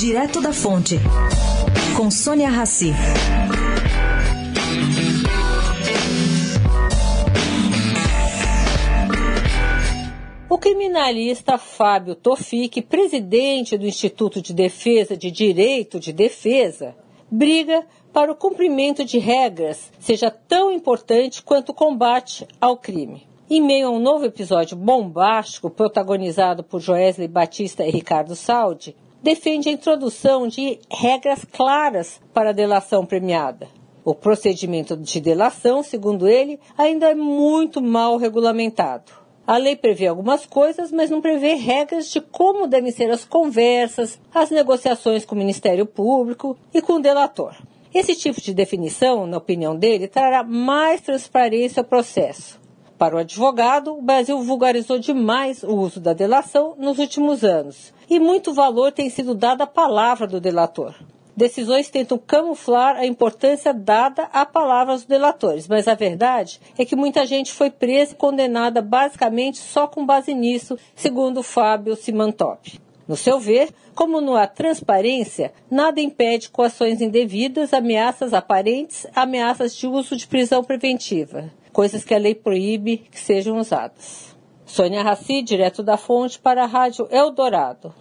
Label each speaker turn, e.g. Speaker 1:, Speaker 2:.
Speaker 1: Direto da Fonte, com Sônia Rassi.
Speaker 2: O criminalista Fábio Tofik, presidente do Instituto de Defesa de Direito de Defesa, briga para o cumprimento de regras seja tão importante quanto o combate ao crime. Em meio a um novo episódio bombástico protagonizado por Joesley Batista e Ricardo Saldi, defende a introdução de regras claras para a delação premiada. O procedimento de delação, segundo ele, ainda é muito mal regulamentado. A lei prevê algumas coisas, mas não prevê regras de como devem ser as conversas, as negociações com o Ministério Público e com o delator. Esse tipo de definição, na opinião dele, trará mais transparência ao processo. Para o advogado, o Brasil vulgarizou demais o uso da delação nos últimos anos, e muito valor tem sido dado à palavra do delator. Decisões tentam camuflar a importância dada à palavra dos delatores, mas a verdade é que muita gente foi presa e condenada basicamente só com base nisso, segundo Fábio Simantop. No seu ver, como não há transparência, nada impede coações indevidas, ameaças aparentes, ameaças de uso de prisão preventiva, coisas que a lei proíbe que sejam usadas. Sônia Raci, direto da fonte, para a Rádio Eldorado.